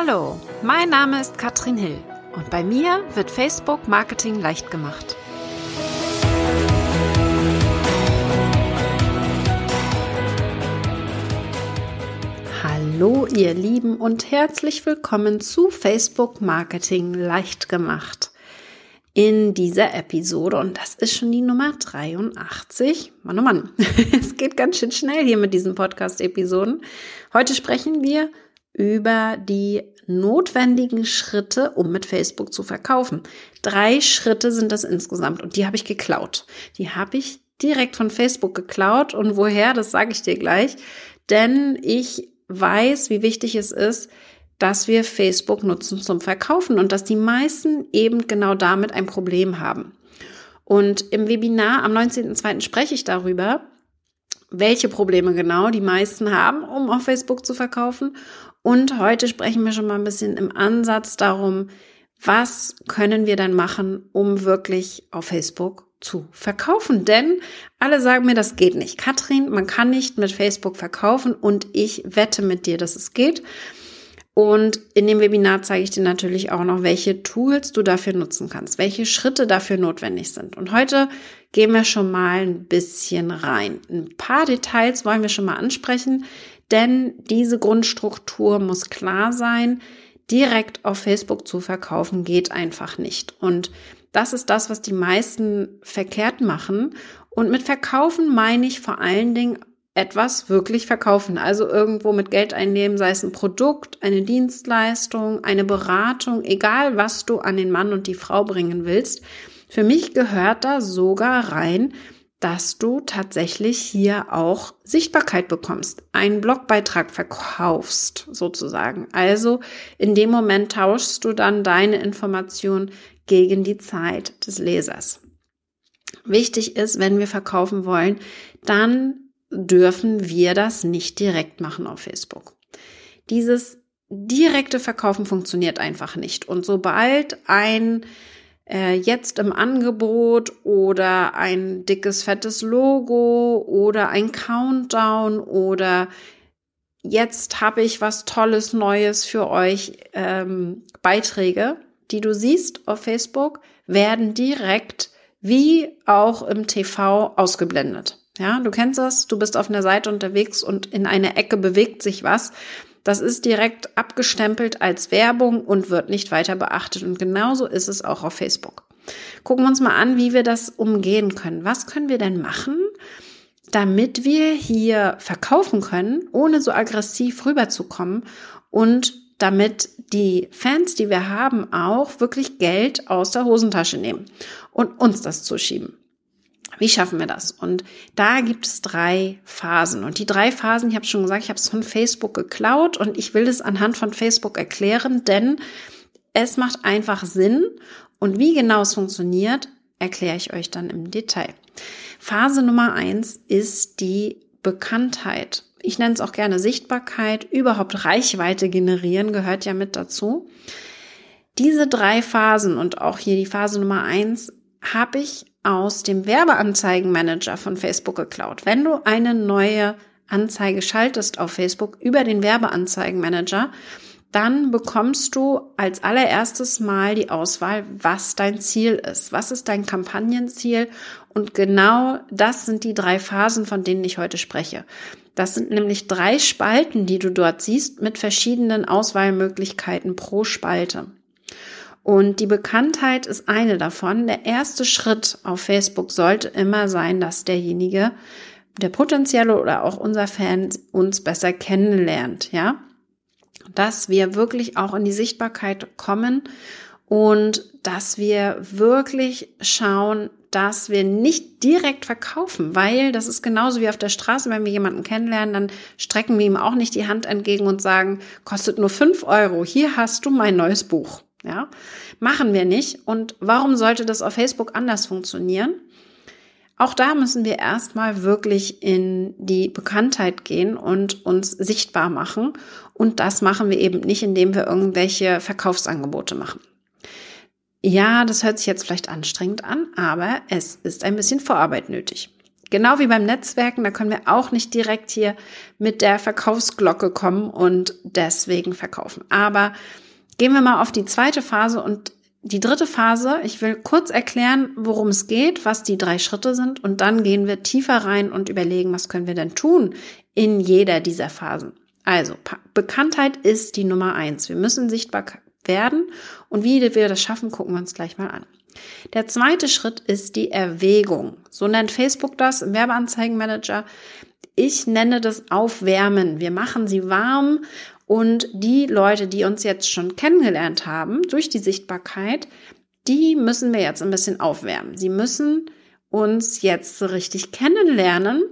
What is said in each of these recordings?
Hallo, mein Name ist Katrin Hill und bei mir wird Facebook Marketing leicht gemacht. Hallo ihr Lieben und herzlich willkommen zu Facebook Marketing leicht gemacht. In dieser Episode, und das ist schon die Nummer 83, Mann oh Mann, es geht ganz schön schnell hier mit diesen Podcast-Episoden. Heute sprechen wir über die notwendigen Schritte, um mit Facebook zu verkaufen. Drei Schritte sind das insgesamt und die habe ich geklaut. Die habe ich direkt von Facebook geklaut und woher, das sage ich dir gleich, denn ich weiß, wie wichtig es ist, dass wir Facebook nutzen zum Verkaufen und dass die meisten eben genau damit ein Problem haben. Und im Webinar am 19.02. spreche ich darüber, welche Probleme genau die meisten haben, um auf Facebook zu verkaufen und heute sprechen wir schon mal ein bisschen im Ansatz darum, was können wir denn machen, um wirklich auf Facebook zu verkaufen? Denn alle sagen mir, das geht nicht. Katrin, man kann nicht mit Facebook verkaufen und ich wette mit dir, dass es geht. Und in dem Webinar zeige ich dir natürlich auch noch, welche Tools du dafür nutzen kannst, welche Schritte dafür notwendig sind. Und heute gehen wir schon mal ein bisschen rein. Ein paar Details wollen wir schon mal ansprechen, denn diese Grundstruktur muss klar sein. Direkt auf Facebook zu verkaufen geht einfach nicht. Und das ist das, was die meisten verkehrt machen. Und mit verkaufen meine ich vor allen Dingen etwas wirklich verkaufen. Also irgendwo mit Geld einnehmen, sei es ein Produkt, eine Dienstleistung, eine Beratung, egal was du an den Mann und die Frau bringen willst. Für mich gehört da sogar rein, dass du tatsächlich hier auch Sichtbarkeit bekommst, einen Blogbeitrag verkaufst sozusagen. Also in dem Moment tauschst du dann deine Information gegen die Zeit des Lesers. Wichtig ist, wenn wir verkaufen wollen, dann dürfen wir das nicht direkt machen auf Facebook. Dieses direkte Verkaufen funktioniert einfach nicht. Und sobald ein äh, jetzt im Angebot oder ein dickes, fettes Logo oder ein Countdown oder jetzt habe ich was Tolles, Neues für euch, ähm, Beiträge, die du siehst auf Facebook, werden direkt wie auch im TV ausgeblendet. Ja, du kennst das, du bist auf einer Seite unterwegs und in einer Ecke bewegt sich was. Das ist direkt abgestempelt als Werbung und wird nicht weiter beachtet. Und genauso ist es auch auf Facebook. Gucken wir uns mal an, wie wir das umgehen können. Was können wir denn machen, damit wir hier verkaufen können, ohne so aggressiv rüberzukommen und damit die Fans, die wir haben, auch wirklich Geld aus der Hosentasche nehmen und uns das zuschieben. Wie schaffen wir das? Und da gibt es drei Phasen. Und die drei Phasen, ich habe schon gesagt, ich habe es von Facebook geklaut und ich will es anhand von Facebook erklären, denn es macht einfach Sinn. Und wie genau es funktioniert, erkläre ich euch dann im Detail. Phase Nummer eins ist die Bekanntheit. Ich nenne es auch gerne Sichtbarkeit. Überhaupt Reichweite generieren gehört ja mit dazu. Diese drei Phasen und auch hier die Phase Nummer eins habe ich aus dem Werbeanzeigenmanager von Facebook geklaut. Wenn du eine neue Anzeige schaltest auf Facebook über den Werbeanzeigenmanager, dann bekommst du als allererstes mal die Auswahl, was dein Ziel ist. Was ist dein Kampagnenziel? Und genau das sind die drei Phasen, von denen ich heute spreche. Das sind nämlich drei Spalten, die du dort siehst, mit verschiedenen Auswahlmöglichkeiten pro Spalte. Und die Bekanntheit ist eine davon. Der erste Schritt auf Facebook sollte immer sein, dass derjenige, der potenzielle oder auch unser Fan uns besser kennenlernt, ja. Dass wir wirklich auch in die Sichtbarkeit kommen und dass wir wirklich schauen, dass wir nicht direkt verkaufen, weil das ist genauso wie auf der Straße, wenn wir jemanden kennenlernen, dann strecken wir ihm auch nicht die Hand entgegen und sagen, kostet nur fünf Euro, hier hast du mein neues Buch. Ja, machen wir nicht. Und warum sollte das auf Facebook anders funktionieren? Auch da müssen wir erstmal wirklich in die Bekanntheit gehen und uns sichtbar machen. Und das machen wir eben nicht, indem wir irgendwelche Verkaufsangebote machen. Ja, das hört sich jetzt vielleicht anstrengend an, aber es ist ein bisschen Vorarbeit nötig. Genau wie beim Netzwerken, da können wir auch nicht direkt hier mit der Verkaufsglocke kommen und deswegen verkaufen. Aber gehen wir mal auf die zweite Phase und die dritte Phase. Ich will kurz erklären, worum es geht, was die drei Schritte sind und dann gehen wir tiefer rein und überlegen, was können wir denn tun in jeder dieser Phasen. Also, Bekanntheit ist die Nummer eins. Wir müssen sichtbar werden und wie wir das schaffen, gucken wir uns gleich mal an. Der zweite Schritt ist die Erwägung. So nennt Facebook das im Werbeanzeigenmanager. Ich nenne das Aufwärmen. Wir machen sie warm und die Leute, die uns jetzt schon kennengelernt haben durch die Sichtbarkeit, die müssen wir jetzt ein bisschen aufwärmen. Sie müssen uns jetzt so richtig kennenlernen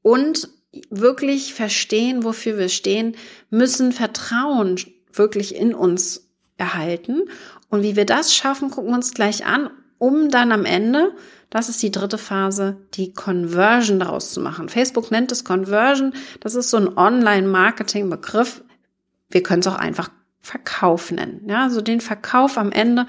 und wirklich verstehen, wofür wir stehen, müssen Vertrauen wirklich in uns erhalten. Und wie wir das schaffen, gucken wir uns gleich an, um dann am Ende, das ist die dritte Phase, die Conversion daraus zu machen. Facebook nennt es Conversion. Das ist so ein Online-Marketing-Begriff. Wir können es auch einfach Verkauf nennen. Ja, also den Verkauf am Ende,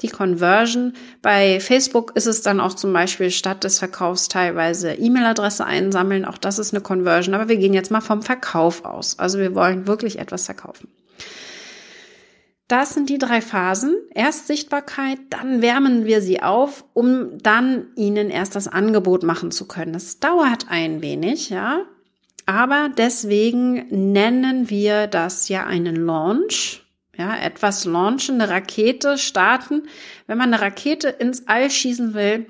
die Conversion. Bei Facebook ist es dann auch zum Beispiel statt des Verkaufs teilweise E-Mail-Adresse einsammeln. Auch das ist eine Conversion. Aber wir gehen jetzt mal vom Verkauf aus. Also wir wollen wirklich etwas verkaufen. Das sind die drei Phasen. Erst Sichtbarkeit, dann wärmen wir sie auf, um dann ihnen erst das Angebot machen zu können. Das dauert ein wenig, ja. Aber deswegen nennen wir das ja einen Launch. Ja, etwas launchen, eine Rakete starten. Wenn man eine Rakete ins All schießen will,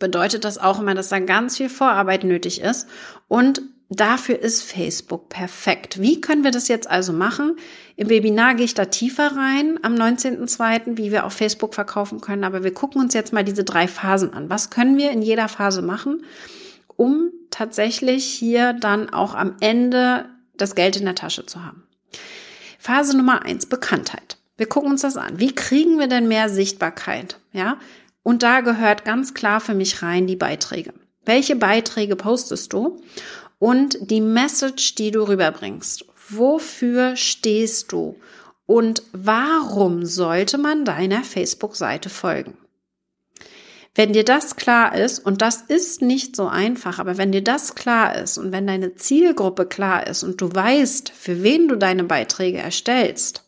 bedeutet das auch immer, dass da ganz viel Vorarbeit nötig ist. Und dafür ist Facebook perfekt. Wie können wir das jetzt also machen? Im Webinar gehe ich da tiefer rein am 19.02., wie wir auf Facebook verkaufen können. Aber wir gucken uns jetzt mal diese drei Phasen an. Was können wir in jeder Phase machen, um tatsächlich hier dann auch am Ende das Geld in der Tasche zu haben? Phase Nummer eins, Bekanntheit. Wir gucken uns das an. Wie kriegen wir denn mehr Sichtbarkeit? Ja? Und da gehört ganz klar für mich rein die Beiträge. Welche Beiträge postest du? Und die Message, die du rüberbringst. Wofür stehst du? Und warum sollte man deiner Facebook-Seite folgen? Wenn dir das klar ist, und das ist nicht so einfach, aber wenn dir das klar ist und wenn deine Zielgruppe klar ist und du weißt, für wen du deine Beiträge erstellst,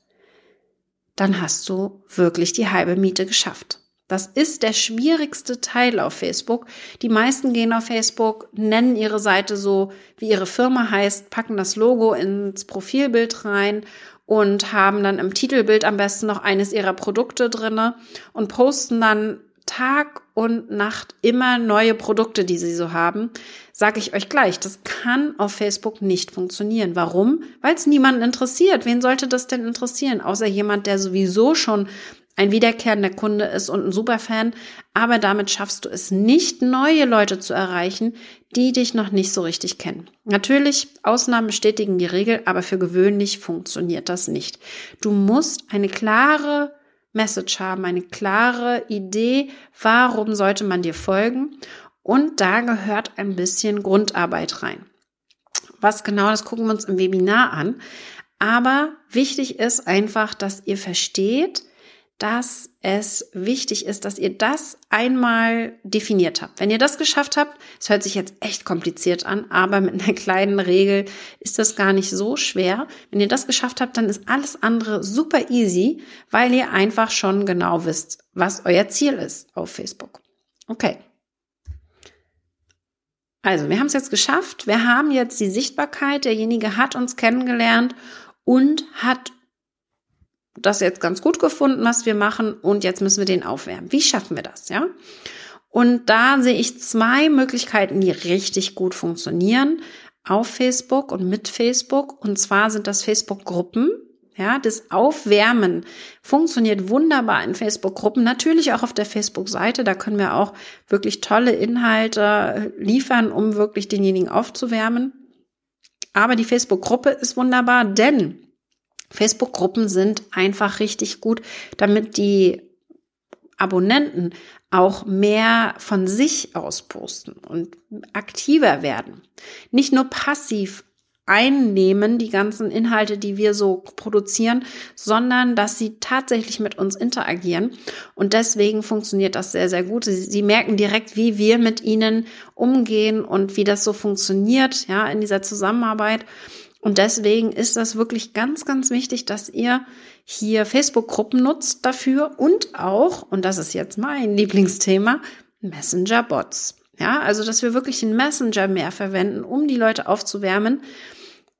dann hast du wirklich die halbe Miete geschafft. Das ist der schwierigste Teil auf Facebook. Die meisten gehen auf Facebook, nennen ihre Seite so, wie ihre Firma heißt, packen das Logo ins Profilbild rein und haben dann im Titelbild am besten noch eines ihrer Produkte drinne und posten dann Tag und Nacht immer neue Produkte, die sie so haben, sage ich euch gleich, das kann auf Facebook nicht funktionieren. Warum? Weil es niemanden interessiert. Wen sollte das denn interessieren? Außer jemand, der sowieso schon ein wiederkehrender Kunde ist und ein Superfan, aber damit schaffst du es nicht, neue Leute zu erreichen, die dich noch nicht so richtig kennen. Natürlich, Ausnahmen bestätigen die Regel, aber für gewöhnlich funktioniert das nicht. Du musst eine klare Message haben, eine klare Idee, warum sollte man dir folgen. Und da gehört ein bisschen Grundarbeit rein. Was genau, das gucken wir uns im Webinar an. Aber wichtig ist einfach, dass ihr versteht, dass es wichtig ist, dass ihr das einmal definiert habt. Wenn ihr das geschafft habt, es hört sich jetzt echt kompliziert an, aber mit einer kleinen Regel ist das gar nicht so schwer. Wenn ihr das geschafft habt, dann ist alles andere super easy, weil ihr einfach schon genau wisst, was euer Ziel ist auf Facebook. Okay. Also, wir haben es jetzt geschafft. Wir haben jetzt die Sichtbarkeit. Derjenige hat uns kennengelernt und hat das jetzt ganz gut gefunden, was wir machen und jetzt müssen wir den aufwärmen. Wie schaffen wir das, ja? Und da sehe ich zwei Möglichkeiten, die richtig gut funktionieren auf Facebook und mit Facebook. Und zwar sind das Facebook-Gruppen. Ja, das Aufwärmen funktioniert wunderbar in Facebook-Gruppen, natürlich auch auf der Facebook-Seite. Da können wir auch wirklich tolle Inhalte liefern, um wirklich denjenigen aufzuwärmen. Aber die Facebook-Gruppe ist wunderbar, denn Facebook-Gruppen sind einfach richtig gut, damit die Abonnenten auch mehr von sich aus posten und aktiver werden. Nicht nur passiv einnehmen, die ganzen Inhalte, die wir so produzieren, sondern dass sie tatsächlich mit uns interagieren. Und deswegen funktioniert das sehr, sehr gut. Sie, sie, merken direkt, wie wir mit ihnen umgehen und wie das so funktioniert, ja, in dieser Zusammenarbeit. Und deswegen ist das wirklich ganz, ganz wichtig, dass ihr hier Facebook-Gruppen nutzt dafür und auch, und das ist jetzt mein Lieblingsthema, Messenger-Bots. Ja, also, dass wir wirklich den Messenger mehr verwenden, um die Leute aufzuwärmen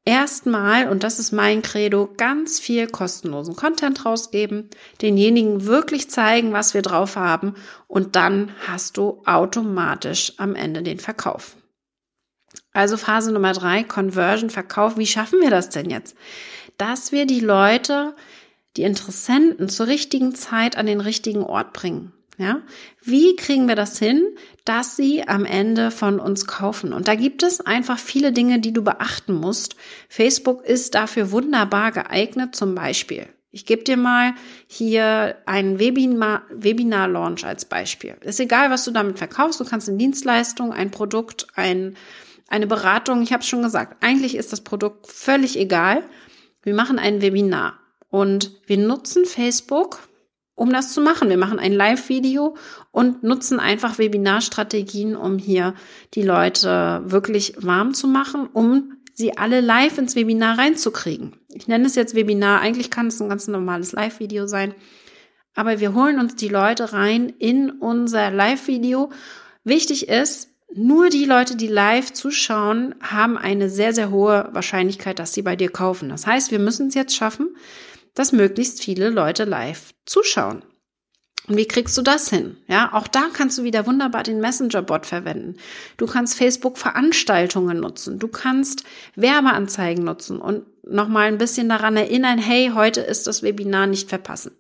erstmal, und das ist mein Credo, ganz viel kostenlosen Content rausgeben, denjenigen wirklich zeigen, was wir drauf haben und dann hast du automatisch am Ende den Verkauf. Also Phase Nummer drei, Conversion, Verkauf. Wie schaffen wir das denn jetzt? Dass wir die Leute, die Interessenten zur richtigen Zeit an den richtigen Ort bringen. Ja, wie kriegen wir das hin, dass sie am Ende von uns kaufen? Und da gibt es einfach viele Dinge, die du beachten musst. Facebook ist dafür wunderbar geeignet, zum Beispiel. Ich gebe dir mal hier einen Webinar, Webinar-Launch als Beispiel. Ist egal, was du damit verkaufst. Du kannst eine Dienstleistung, ein Produkt, ein, eine Beratung. Ich habe schon gesagt, eigentlich ist das Produkt völlig egal. Wir machen ein Webinar und wir nutzen Facebook um das zu machen. Wir machen ein Live-Video und nutzen einfach Webinarstrategien, um hier die Leute wirklich warm zu machen, um sie alle live ins Webinar reinzukriegen. Ich nenne es jetzt Webinar, eigentlich kann es ein ganz normales Live-Video sein, aber wir holen uns die Leute rein in unser Live-Video. Wichtig ist, nur die Leute, die live zuschauen, haben eine sehr, sehr hohe Wahrscheinlichkeit, dass sie bei dir kaufen. Das heißt, wir müssen es jetzt schaffen, dass möglichst viele Leute live zuschauen. Und wie kriegst du das hin? Ja, auch da kannst du wieder wunderbar den Messenger-Bot verwenden. Du kannst Facebook-Veranstaltungen nutzen. Du kannst Werbeanzeigen nutzen und nochmal ein bisschen daran erinnern, hey, heute ist das Webinar nicht verpassen.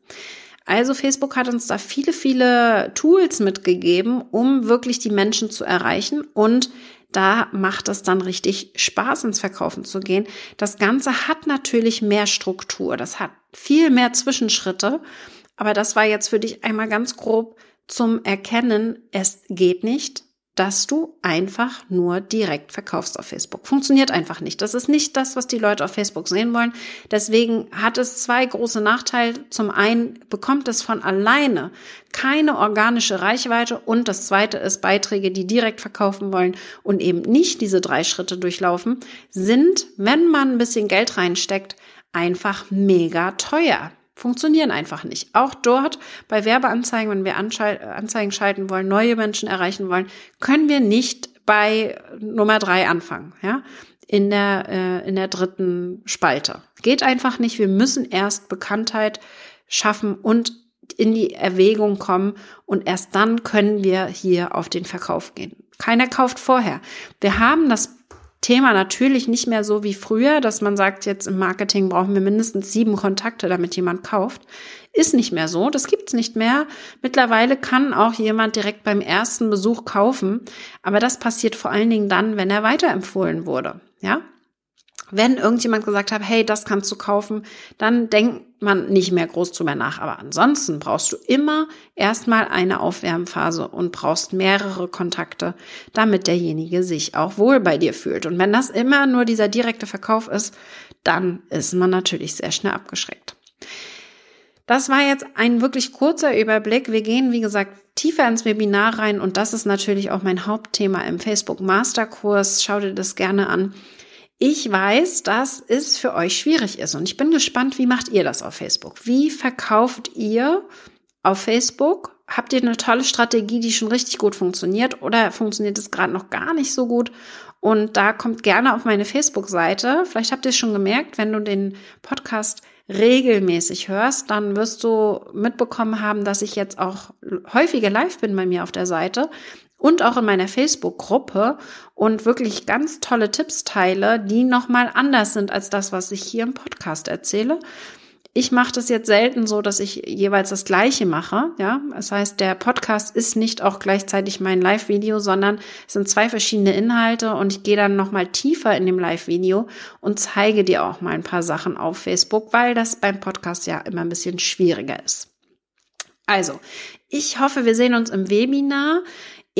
Also Facebook hat uns da viele, viele Tools mitgegeben, um wirklich die Menschen zu erreichen. Und da macht es dann richtig Spaß, ins Verkaufen zu gehen. Das Ganze hat natürlich mehr Struktur, das hat viel mehr Zwischenschritte, aber das war jetzt für dich einmal ganz grob zum Erkennen, es geht nicht, dass du einfach nur direkt verkaufst auf Facebook. Funktioniert einfach nicht. Das ist nicht das, was die Leute auf Facebook sehen wollen. Deswegen hat es zwei große Nachteile. Zum einen bekommt es von alleine keine organische Reichweite und das zweite ist Beiträge, die direkt verkaufen wollen und eben nicht diese drei Schritte durchlaufen, sind, wenn man ein bisschen Geld reinsteckt, einfach mega teuer funktionieren einfach nicht. Auch dort bei Werbeanzeigen, wenn wir Anzeigen schalten wollen, neue Menschen erreichen wollen, können wir nicht bei Nummer drei anfangen, ja, in der, äh, in der dritten Spalte. Geht einfach nicht. Wir müssen erst Bekanntheit schaffen und in die Erwägung kommen und erst dann können wir hier auf den Verkauf gehen. Keiner kauft vorher. Wir haben das Thema natürlich nicht mehr so wie früher, dass man sagt, jetzt im Marketing brauchen wir mindestens sieben Kontakte, damit jemand kauft. Ist nicht mehr so, das gibt's nicht mehr. Mittlerweile kann auch jemand direkt beim ersten Besuch kaufen, aber das passiert vor allen Dingen dann, wenn er weiterempfohlen wurde. Ja, wenn irgendjemand gesagt hat, hey, das kannst du kaufen, dann denkt man nicht mehr groß drüber nach. Aber ansonsten brauchst du immer erstmal eine Aufwärmphase und brauchst mehrere Kontakte, damit derjenige sich auch wohl bei dir fühlt. Und wenn das immer nur dieser direkte Verkauf ist, dann ist man natürlich sehr schnell abgeschreckt. Das war jetzt ein wirklich kurzer Überblick. Wir gehen, wie gesagt, tiefer ins Webinar rein und das ist natürlich auch mein Hauptthema im Facebook Masterkurs. Schau dir das gerne an. Ich weiß, dass es für euch schwierig ist und ich bin gespannt, wie macht ihr das auf Facebook? Wie verkauft ihr auf Facebook? Habt ihr eine tolle Strategie, die schon richtig gut funktioniert oder funktioniert es gerade noch gar nicht so gut? Und da kommt gerne auf meine Facebook-Seite. Vielleicht habt ihr es schon gemerkt, wenn du den Podcast regelmäßig hörst, dann wirst du mitbekommen haben, dass ich jetzt auch häufiger live bin bei mir auf der Seite und auch in meiner Facebook-Gruppe und wirklich ganz tolle Tipps teile, die nochmal anders sind als das, was ich hier im Podcast erzähle. Ich mache das jetzt selten so, dass ich jeweils das Gleiche mache. Ja, das heißt, der Podcast ist nicht auch gleichzeitig mein Live-Video, sondern es sind zwei verschiedene Inhalte und ich gehe dann nochmal tiefer in dem Live-Video und zeige dir auch mal ein paar Sachen auf Facebook, weil das beim Podcast ja immer ein bisschen schwieriger ist. Also, ich hoffe, wir sehen uns im Webinar.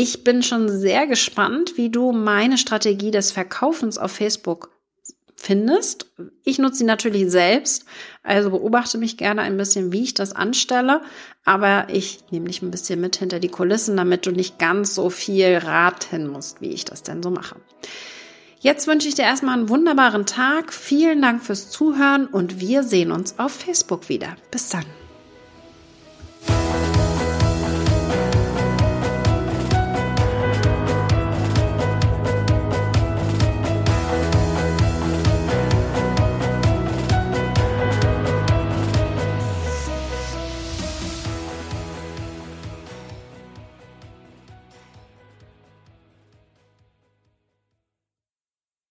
Ich bin schon sehr gespannt, wie du meine Strategie des Verkaufens auf Facebook findest. Ich nutze sie natürlich selbst, also beobachte mich gerne ein bisschen, wie ich das anstelle, aber ich nehme dich ein bisschen mit hinter die Kulissen, damit du nicht ganz so viel raten musst, wie ich das denn so mache. Jetzt wünsche ich dir erstmal einen wunderbaren Tag. Vielen Dank fürs Zuhören und wir sehen uns auf Facebook wieder. Bis dann.